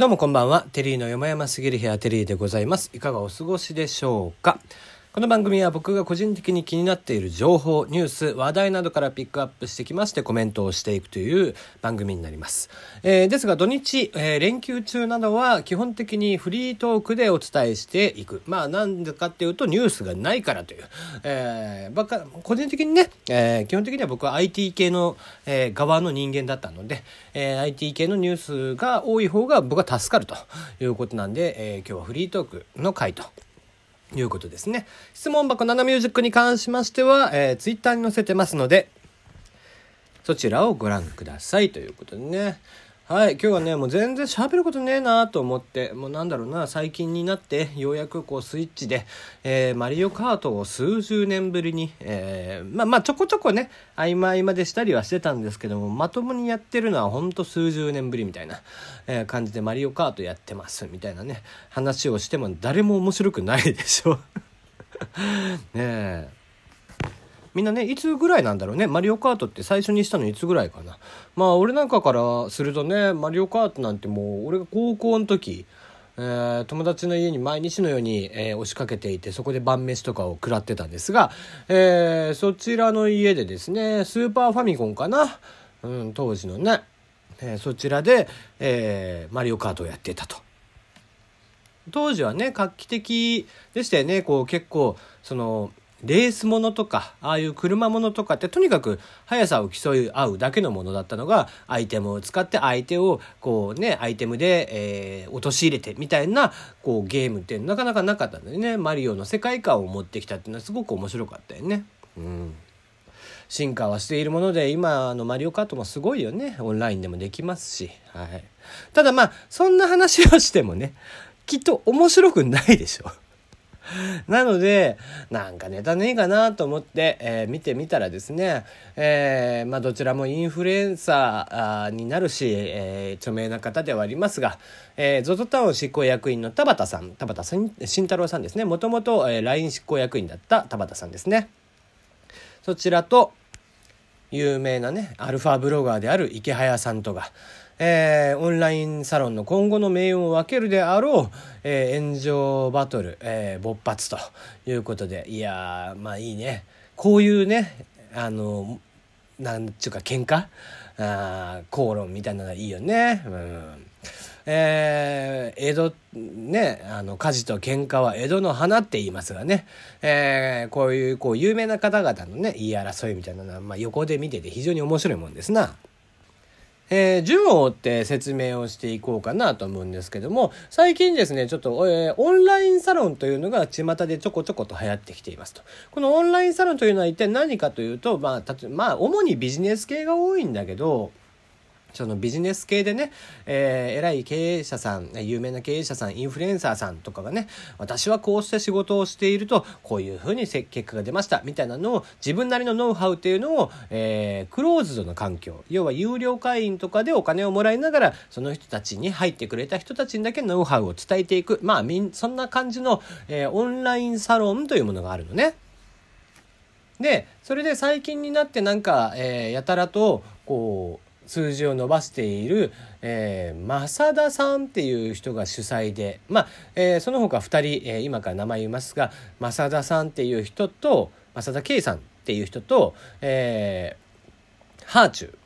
どうもこんばんは。テリーの山々すぎる部屋テリーでございます。いかがお過ごしでしょうか？この番組は僕が個人的に気になっている情報、ニュース、話題などからピックアップしてきましてコメントをしていくという番組になります。えーですが土日、えー連休中などは基本的にフリートークでお伝えしていく。まあなんでかっていうとニュースがないからという。えーばか個人的にね、えー基本的には僕は IT 系の、えー側の人間だったので、えー IT 系のニュースが多い方が僕は助かるということなんで、えー今日はフリートークの回と。いうことですね。質問箱7ミュージックに関しましては、えー、ツイッターに載せてますので、そちらをご覧くださいということでね。はい、今日はね、もう全然喋ることねえなと思って、もうなんだろうな、最近になって、ようやくこうスイッチで、えーマリオカートを数十年ぶりに、えーまあまあちょこちょこね、合間合間でしたりはしてたんですけども、まともにやってるのはほんと数十年ぶりみたいな、えー感じでマリオカートやってますみたいなね、話をしても誰も面白くないでしょ。ねえ。みんなね、いつぐらいなんだろうね。マリオカートって最初にしたのいつぐらいかな。まあ、俺なんかからするとね、マリオカートなんてもう、俺が高校の時、えー友達の家に毎日のように、えー押しかけていて、そこで晩飯とかを食らってたんですが、えーそちらの家でですね、スーパーファミコンかな。うん、当時のね、えそちらで、えマリオカートをやっていたと。当時はね画期的でしたよねこう結構そのレースものとかああいう車ものとかってとにかく速さを競い合うだけのものだったのがアイテムを使って相手をこうねアイテムで、えー陥れてみたいなこうゲームってなかなかなかったんだよね。マリオの世界観を持ってきたっていうのはすごく面白かったよね。うん。進化はしているもので今あのマリオカートもすごいよね。オンラインでもできますし、はい、ただまあそんな話をしてもねきっと面白くないでしょ。なのでなんかネタねえかなと思って、えー見てみたらですね、えーまあ、どちらもインフルエンサーになるし、えー著名な方ではありますが、えー、ZOZO タウン執行役員の田畑さん田畑慎慎太郎さんですね。もともと LINE 執行役員だった田畑さんですね。そちらと有名なねアルファブロガーである池早さんとか、えーオンラインサロンの今後の命運を分けるであろう、えー炎上バトル、えー勃発ということでいやまあいいね。こういうねあのなんちゅうか喧嘩？あ口論みたいなのがいいよね。うん。えー江戸ねあの火事と喧嘩は江戸の花って言いますがね、えーこういうこう有名な方々のね言い争いみたいなのは、まあ、横で見てて非常に面白いもんですな。えー順を追って説明をしていこうかなと思うんですけども最近ですねちょっと、えーオンラインサロンというのが巷でちょこちょこと流行ってきていますとこのオンラインサロンというのは一体何かというとまあたとまあ主にビジネス系が多いんだけどそのビジネス系でね、えー偉い経営者さん、有名な経営者さん、インフルエンサーさんとかがね、私はこうして仕事をしていると、こういうふうに結果が出ました、みたいなのを、自分なりのノウハウっていうのを、えークローズドの環境、要は有料会員とかでお金をもらいながら、その人たちに入ってくれた人たちにだけノウハウを伝えていく、まあ、みん、そんな感じの、えーオンラインサロンというものがあるのね。でそれで最近になってなんか、えーやたらとこう数字を伸ばしている、えー、正田さんっていう人が主催でまあ、えーその他2人、えー今から名前言いますが正田さんっていう人と正田圭さんっていう人と、えーハーチュー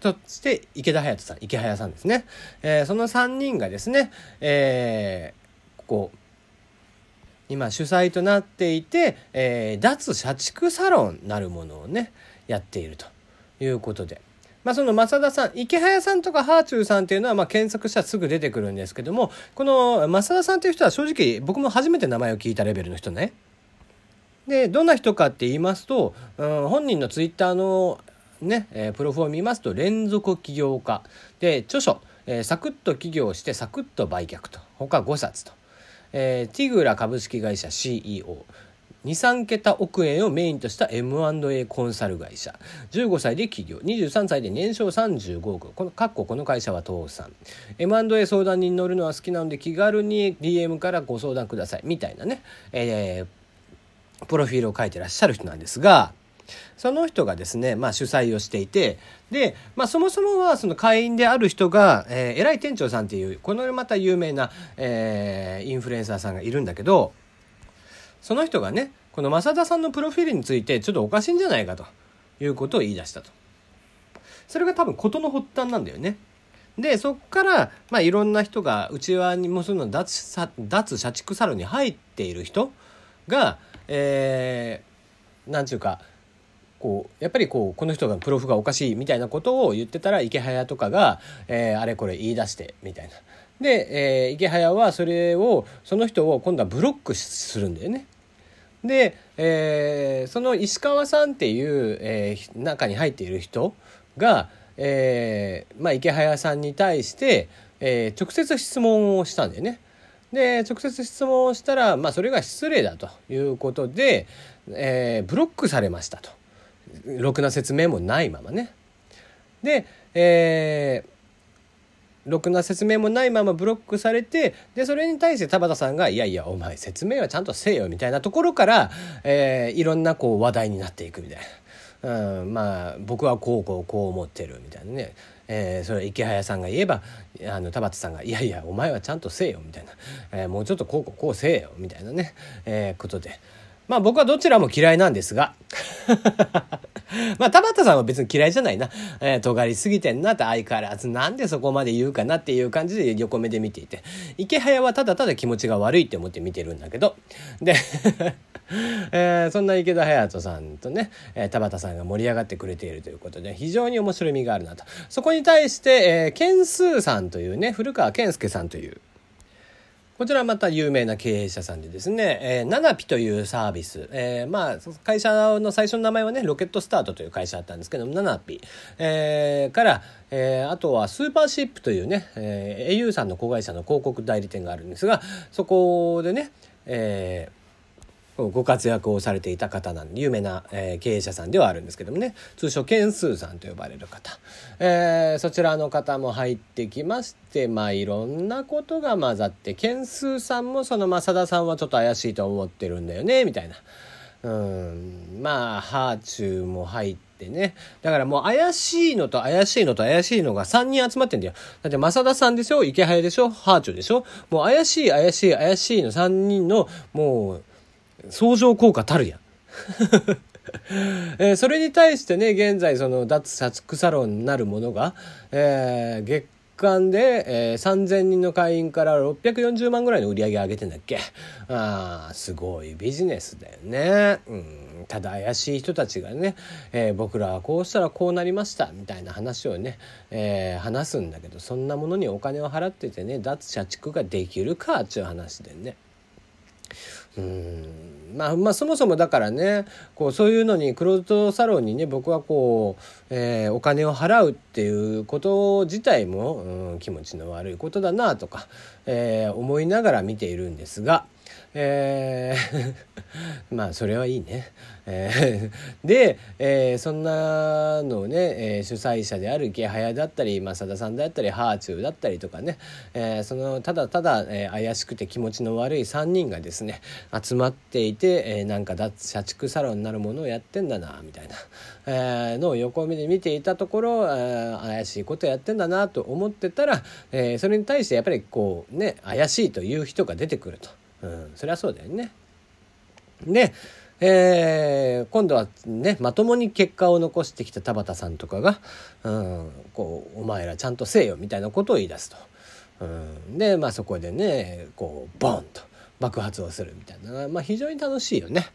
そして池田隼人さん池早さんですね、えーその3人がですね、えーこう今主催となっていて、えー脱社畜サロンなるものをねやっているということで。まあ、その正田さん池早さんとかハーチューさんっていうのはまあ検索したらすぐ出てくるんですけどもこの正田さんという人は正直僕も初めて名前を聞いたレベルの人ね。でどんな人かって言いますと、うん、本人のツイッターのね、えープロフを見ますと連続起業家。で著書、えーサクッと起業してサクッと売却と。他5冊と、えーティグラ株式会社 CEO 23桁億円をメインとした M&A コンサル会社。15歳で起業。23歳で年商35億。このかっここの会社は倒産。M&A 相談に乗るのは好きなので気軽に DM からご相談ください。みたいなね、えープロフィールを書いてらっしゃる人なんですがその人がですね、まあ、主催をしていてで、まあ、そもそもはその会員である人が、えー、偉い店長さんっていうこのまた有名な、えー、インフルエンサーさんがいるんだけどその人がねこの増田さんのプロフィールについてちょっとおかしいんじゃないかということを言い出したと。それが多分事の発端なんだよね。でそっから、まあ、いろんな人が内輪にもするの脱脱社畜サロンに入っている人が、えー、なんちゅうかこうやっぱりこうこの人がプロフがおかしいみたいなことを言ってたら池早とかが、えー、あれこれ言い出してみたいな。で、えー、池早はそれをその人を今度はブロックするんだよね。で、えー、その石川さんっていう、えー、中に入っている人が、えーまあ、池早さんに対して、えー、直接質問をしたんだよね。で直接質問をしたら、まあ、それが失礼だということで、えー、ブロックされましたとろくな説明もないままね。で、えー、ろくな説明もないままブロックされてでそれに対して田畑さんが「いやいやお前説明はちゃんとせえよ」みたいなところから、えー、いろんなこう話題になっていくみたいな。うん、まあ僕はこうこうこう思ってるみたいなね、えー、それ池早さんが言えばあの田畑さんが「いやいやお前はちゃんとせえよ」みたいな、えー、もうちょっとこうこうこうせえよみたいなね、えー、ことで。まあ僕はどちらも嫌いなんですが まあ田畑さんは別に嫌いじゃないな。えー、尖りすぎてんなって相変わらずなんでそこまで言うかなっていう感じで横目で見ていて。池早はただただ気持ちが悪いって思って見てるんだけど。で えー、そんな池田隼人さんとね、えー、田畑さんが盛り上がってくれているということで非常に面白みがあるなとそこに対して、えー、ケンスーさんというね古川健介さんというこちらまた有名な経営者さんでですね、えー、ナナピというサービス、えー、まあ、会社の最初の名前はね、ロケットスタートという会社だったんですけども、ナナピ、えー、から、えー、あとはスーパーシップというね、えー、au さんの子会社の広告代理店があるんですが、そこでね、えー、ご活躍をされていた方なんで有名な、えー、経営者さんではあるんですけどもね。通称件数さんと呼ばれる方、えー、そちらの方も入ってきましてまあいろんなことが混ざって件数さんもその正田さんはちょっと怪しいと思ってるんだよねみたいな。うんまあハーチューも入ってね。だからもう怪しいのと怪しいのと怪しいのが3人集まってんだよ。だって正田さんでしょ？池早でしょ？ハーチューでしょ？もう怪しい怪しい怪しいの3人のもう相乗効果たるやん。えー、それに対してね現在その脱サクサロンなるものが、えー、月間で、えー、3,000人の会員から640万ぐらいの売り上げ上げてんだっけ？あすごいビジネスだよね。うんただ怪しい人たちがね、えー、僕らはこうしたらこうなりましたみたいな話をね、えー、話すんだけどそんなものにお金を払っててね脱社畜ができるかっちゅう話でね。うんまあ、まあそもそもだからねこうそういうのにクローズドサロンにね僕はこう、えー、お金を払うっていうこと自体も、うん、気持ちの悪いことだなとか、えー、思いながら見ているんですが。えー まあそれはいいね。えー、で、えー、そんなのをね、えー、主催者である池早だったり増田さんだったりハーチューだったりとかね、えー、そのただただ、えー、怪しくて気持ちの悪い3人がですね集まっていて、えー、なんか脱社畜サロンになるものをやってんだなみたいな、えー、のを横目で見ていたところ、えー、怪しいことやってんだなと思ってたら、えー、それに対してやっぱりこうね怪しいという人が出てくると。うん、そりゃそうだよね。で、えー、今度はねまともに結果を残してきた田畑さんとかが、うん、こうお前らちゃんとせえよみたいなことを言い出すと。うん、で、まあ、そこでねこうボンと爆発をするみたいな、まあ、非常に楽しいよね。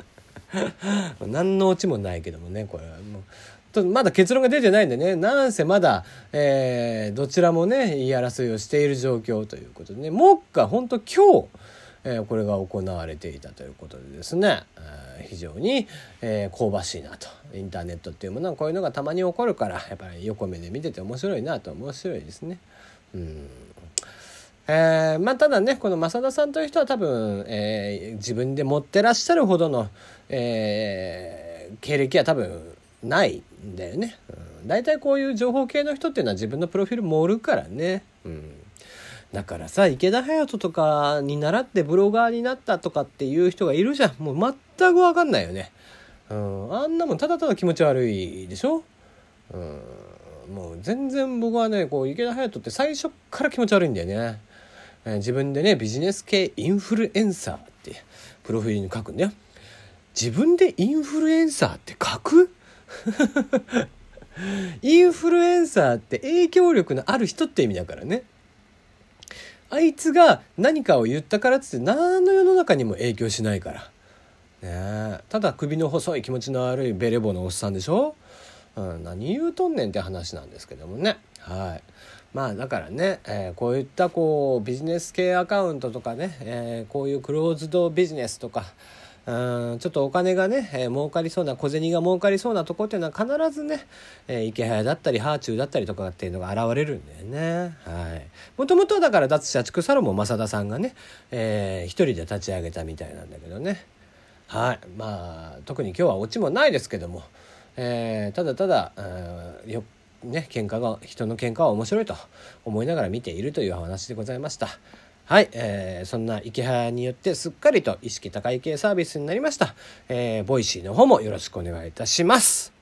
何のオチもないけどもねこれはもう。とまだ結論が出てないんでね。なんせまだ、えー、どちらもね言い争いをしている状況ということでね。目下本当今日えー、これが行われていたということでですね、えー、非常に、えー、香ばしいなと。インターネットっていうものはこういうのがたまに起こるからやっぱり横目で見てて面白いなと面白いですね。うん。えー、まあただねこの増田さんという人は多分、えー、自分で持ってらっしゃるほどの、えー、経歴は多分ないんだよね。うん、大体こういう情報系の人っていうのは自分のプロフィール盛るからね。うん。だからさ池田隼人とかに習ってブロガーになったとかっていう人がいるじゃん。もう全く分かんないよね。うん、あんなもんただただ気持ち悪いでしょ、うん、もう全然僕はねこう池田隼人って最初から気持ち悪いんだよね、えー、自分でねビジネス系インフルエンサーってプロフィールに書くんだよ。自分でインフルエンサーって書く？インフルエンサーって影響力のある人って意味だからねあいつが何かを言ったからっつって何の世の中にも影響しないから。ねただ首の細い気持ちの悪いベレボのおっさんでしょ、うん、何言うとんねんって話なんですけどもね。はい。まあだからね、えー、こういったこうビジネス系アカウントとかね、えー、こういうクローズドビジネスとか、うんちょっとお金がね、えー、儲かりそうな小銭が儲かりそうなとこっていうのは必ずね、えー、池早だったりハーチューだったりとかっていうのが現れるんだよね。はい。もともとだから脱社畜サロンも正田さんがね、えー、一人で立ち上げたみたいなんだけどね。はい。まあ特に今日はオチもないですけども、えー、ただただ、よね喧嘩が人の喧嘩は面白いと思いながら見ているという話でございました。はい、えー、そんな池原によってすっかりと意識高い系サービスになりました。えー、 Voicy の方もよろしくお願いいたします。